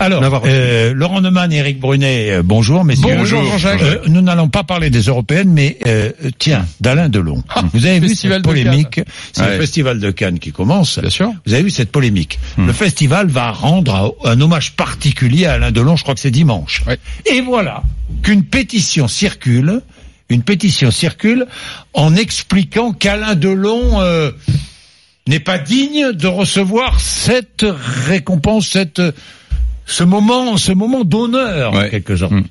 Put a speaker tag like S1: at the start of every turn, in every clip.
S1: Alors, euh, Laurent Neumann, Éric Brunet, euh, bonjour messieurs.
S2: Bonjour Jean-Jacques.
S1: Euh, nous n'allons pas parler des européennes, mais euh, tiens, d'Alain Delon.
S2: Ah,
S1: Vous avez vu cette polémique C'est
S3: Ouais.
S1: le festival de Cannes qui commence.
S2: Bien sûr.
S1: Vous avez vu cette polémique Le festival va rendre un un hommage particulier à Alain Delon, je crois que c'est dimanche.
S2: Ouais.
S1: Et voilà qu'une pétition circule, une pétition circule en expliquant qu'Alain Delon euh, n'est pas digne de recevoir cette récompense, cette ce moment, ce moment d'honneur en
S3: Ouais.
S1: quelque sorte.
S3: Mm.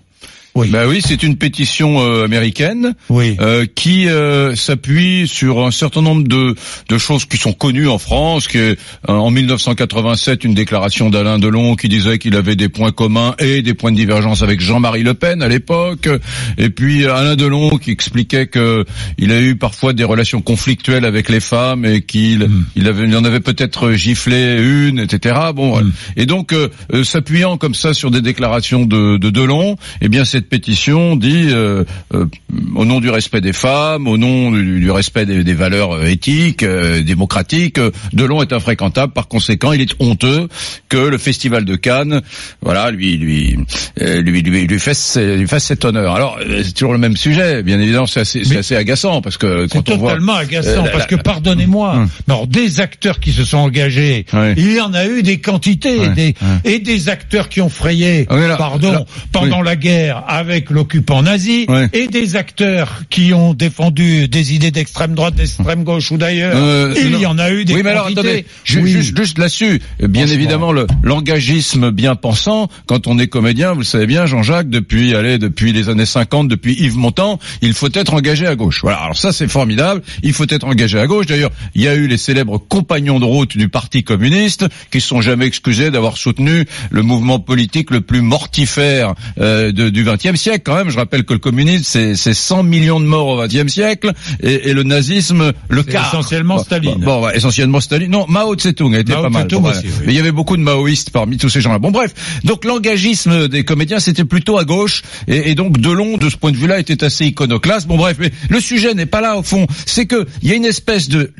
S1: Oui.
S3: Bah oui, c'est une pétition euh, américaine
S1: oui.
S3: euh, qui euh, s'appuie sur un certain nombre de, de choses qui sont connues en France. Que, euh, en 1987, une déclaration d'Alain Delon qui disait qu'il avait des points communs et des points de divergence avec Jean-Marie Le Pen à l'époque. Et puis Alain Delon qui expliquait que il a eu parfois des relations conflictuelles avec les femmes et qu'il il avait, il en avait peut-être giflé une, etc. Bon, voilà. et donc euh, euh, s'appuyant comme ça sur des déclarations de, de Delon, eh bien cette pétition dit euh, euh, au nom du respect des femmes, au nom du, du respect des, des valeurs euh, éthiques, euh, démocratiques, euh, Delon est infréquentable. Par conséquent, il est honteux que le festival de Cannes, voilà, lui lui euh, lui lui, lui fasse lui fasse cet honneur. Alors c'est toujours le même sujet, bien évidemment, c'est assez, assez agaçant parce que quand on voit
S1: totalement agaçant
S3: la-
S1: parce
S3: la-
S1: que pardonnez-moi,
S3: Hum.
S1: mais alors des acteurs qui se sont engagés, il y en a eu des quantités, des, et des acteurs qui ont frayé,
S3: Ah là,
S1: pardon,
S3: là,
S1: pendant la guerre avec l'occupant nazi,
S3: Ouais.
S1: et des acteurs qui ont défendu des idées d'extrême droite, d'extrême gauche ou d'ailleurs.
S3: Euh,
S1: il
S3: non.
S1: y en a eu des
S3: Oui, mais alors attendez, ju-
S1: Oui.
S3: juste, juste là-dessus, bien évidemment, le l'engagisme bien pensant, quand on est comédien, vous le savez bien, Jean-Jacques, depuis allez, depuis les années 50, depuis Yves Montand, il faut être engagé à gauche. Voilà, alors ça c'est formidable, il faut être engagé à gauche. D'ailleurs, il y a eu les célèbres compagnons de route du Parti communiste qui se sont jamais excusés d'avoir soutenu le mouvement politique le plus mortifère euh, de- du XXe siècle. Quand même, je rappelle que le communisme c'est c'est 100 millions de morts au XXe siècle et, et le nazisme le
S1: C'est
S3: quart.
S1: essentiellement
S3: Bon,
S1: Staline.
S3: Bon, ouais, essentiellement Staline. Non, Mao Tse-tung a été
S1: Mao
S3: pas mal. Bon,
S1: aussi, oui.
S3: Mais il y avait beaucoup de maoïstes parmi tous ces gens-là. Bon, bref. Donc l'engagisme des comédiens, c'était plutôt à gauche. Et, et donc Delon, de ce point de vue-là, était assez iconoclaste. Bon, bref. Mais le sujet n'est pas là au fond. C'est que il y a une espèce de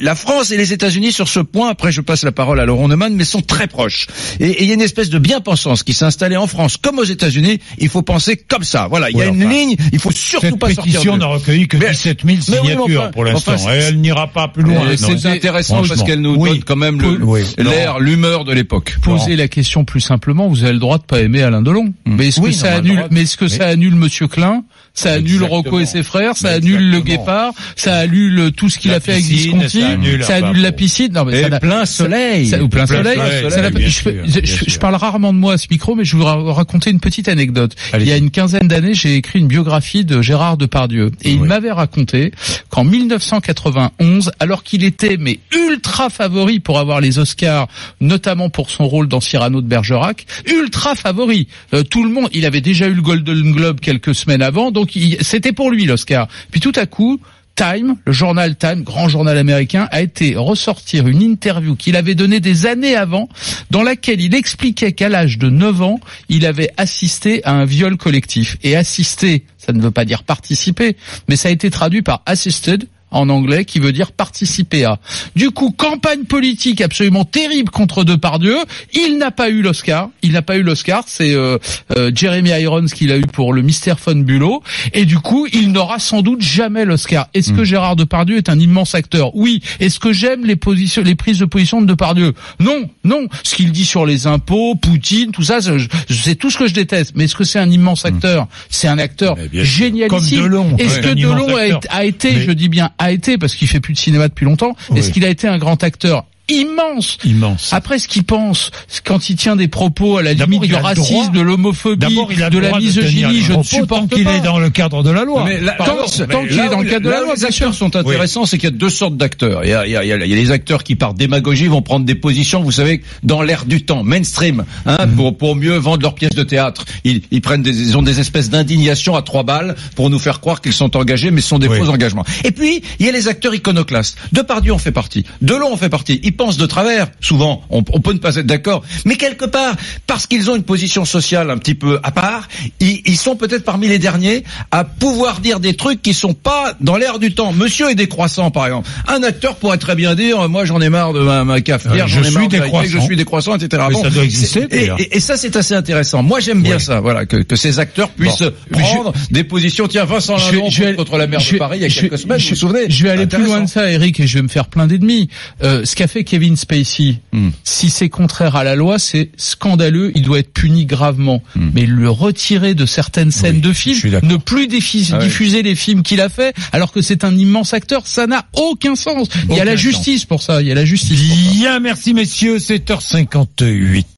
S3: la France et les États-Unis sur ce point. Après, je passe la parole à Laurent Neumann, mais sont très proches. Et, et il y a une espèce de bien-pensance qui s'est installée en France comme aux États-Unis. Il faut penser comme ça. Voilà. Il y a une ligne. Il faut surtout
S1: Cette
S3: pas sortir.
S1: pétition
S3: de-
S1: n'a recueilli que
S3: Mais-
S1: 17 000
S3: mais oui, mais
S1: signatures
S3: enfin-
S1: pour l'instant. elle n'ira pas plus loin.
S3: C'est intéressant parce qu'elle nous
S1: Oui.
S3: donne quand même l'air, l'humeur de l'époque.
S2: Poser la question plus simplement, vous avez le droit de pas aimer Alain Delon. Mais est-ce
S1: Oui,
S2: que ça annule, mais est-ce que ça annule Monsieur Klein? Ça annule. Rocco et ses frères, ça annule le. Guépard, ça annule tout ce qu'il a fait avec Visconti,
S1: ça annule,
S2: la piscine? Non, mais
S3: Et
S2: ça n'a-
S3: plein soleil.
S2: Plein soleil.
S1: soleil,
S2: Ça n'a pas-
S1: bien
S2: je, parle rarement de moi à ce micro, mais je vais vous ra- raconter une petite anecdote. Il y a une quinzaine d'années, j'ai écrit une biographie de Gérard Depardieu. Et il m'avait raconté qu'en 1991, alors qu'il était mais ultra favori pour avoir les Oscars, notamment pour son rôle dans Cyrano de Bergerac, ultra favori. Euh, tout le monde, il avait déjà eu le Golden Globe quelques semaines avant, donc c'était pour lui l'Oscar. Puis tout à coup, Time, le journal Time, grand journal américain, a été ressortir une interview qu'il avait donnée des années avant, dans laquelle il expliquait qu'à l'âge de 9 ans, il avait assisté à un viol collectif. Et assister, ça ne veut pas dire participer, mais ça a été traduit par assisted, en anglais qui veut dire participer à. Du coup, campagne politique absolument terrible contre Depardieu. Il n'a pas eu l'Oscar. Il n'a pas eu l'Oscar. C'est euh, euh, Jeremy Irons qui l'a eu pour le Mystère Von Bulow. Et du coup, il n'aura sans doute jamais l'Oscar. Est-ce que Gérard Depardieu est un immense acteur? Oui. Est-ce que j'aime les positions, les prises de position de Depardieu? Non, non. Ce qu'il dit sur les impôts, Poutine, tout ça, c'est tout ce que je déteste. Mais est-ce que c'est un immense acteur? C'est un acteur
S1: sûr.
S2: génialissime.
S1: Comme Delon.
S2: Est-ce
S1: Ouais.
S2: que Delon a, été- a été,
S1: Mais-
S2: je dis bien a été, parce qu'il fait plus de cinéma depuis longtemps, est-ce qu'il a été un grand acteur? Immense
S1: Immense.
S2: après ce qu'il pense, quand il tient des propos à la limite du racisme,
S1: droit-
S2: de l'homophobie, de la
S1: de
S2: misogynie, je ne
S1: propos
S2: supporte
S1: tant qu'il
S2: pas.
S1: est dans le cadre de la loi.
S3: Mais là,
S1: Pardon,
S2: tant- qu'il est dans le cadre de la loi,
S3: les acteurs sont intéressants, c'est qu'il y a deux sortes d'acteurs. Il y a, il y a- il y a- les acteurs qui par démagogie vont prendre des positions, vous savez, dans l'air du temps, mainstream, hein,
S1: Mhm.
S3: pour pour mieux vendre leurs pièces de théâtre. Ils, ils prennent des, ils ont des espèces d'indignation à trois balles pour nous faire croire qu'ils sont engagés, mais ce sont des
S1: Oui.
S3: faux engagements. Et puis il y a les acteurs iconoclastes. Depardieu en fait partie, Delon en fait partie. Ils pensent de travers. Souvent, on, on peut ne pas être d'accord, mais quelque part, parce qu'ils ont une position sociale un petit peu à part, ils, ils sont peut-être parmi les derniers à pouvoir dire des trucs qui sont pas dans l'air du temps. Monsieur est décroissant, par exemple. Un acteur pourrait très bien dire, moi j'en ai marre de ma, ma cafetière,
S1: Euh,
S3: j'en
S1: je
S3: ai marre
S1: suis
S3: de la-
S1: décroissant.
S3: je suis décroissant, etc.
S1: Mais ça doit exister,
S3: et,
S1: d'ailleurs.
S3: et- et ça c'est assez intéressant. Moi j'aime bien ça, voilà, que, que ces acteurs puissent
S2: je-
S3: prendre des positions. Tiens, Vincent Lindon
S2: je vais-
S3: contre la maire de Paris il y a quelques semaines,
S2: je-
S3: vous vous souvenez?
S2: Je vais aller plus loin de ça, Eric, et je vais me faire plein d'ennemis. Euh, ce qu'a fait Kevin Spacey,
S3: Hmm.
S2: si c'est contraire à la loi, c'est scandaleux. Il doit être puni gravement.
S3: Hmm.
S2: Mais le retirer de certaines scènes
S1: Oui,
S2: de films, ne plus
S3: Ah
S2: diffuser les films qu'il a fait, alors que c'est un immense acteur, ça n'a aucun sens. Il y a la
S3: sens.
S2: justice pour ça. Il y a la justice.
S1: Bien, merci messieurs, 7h58.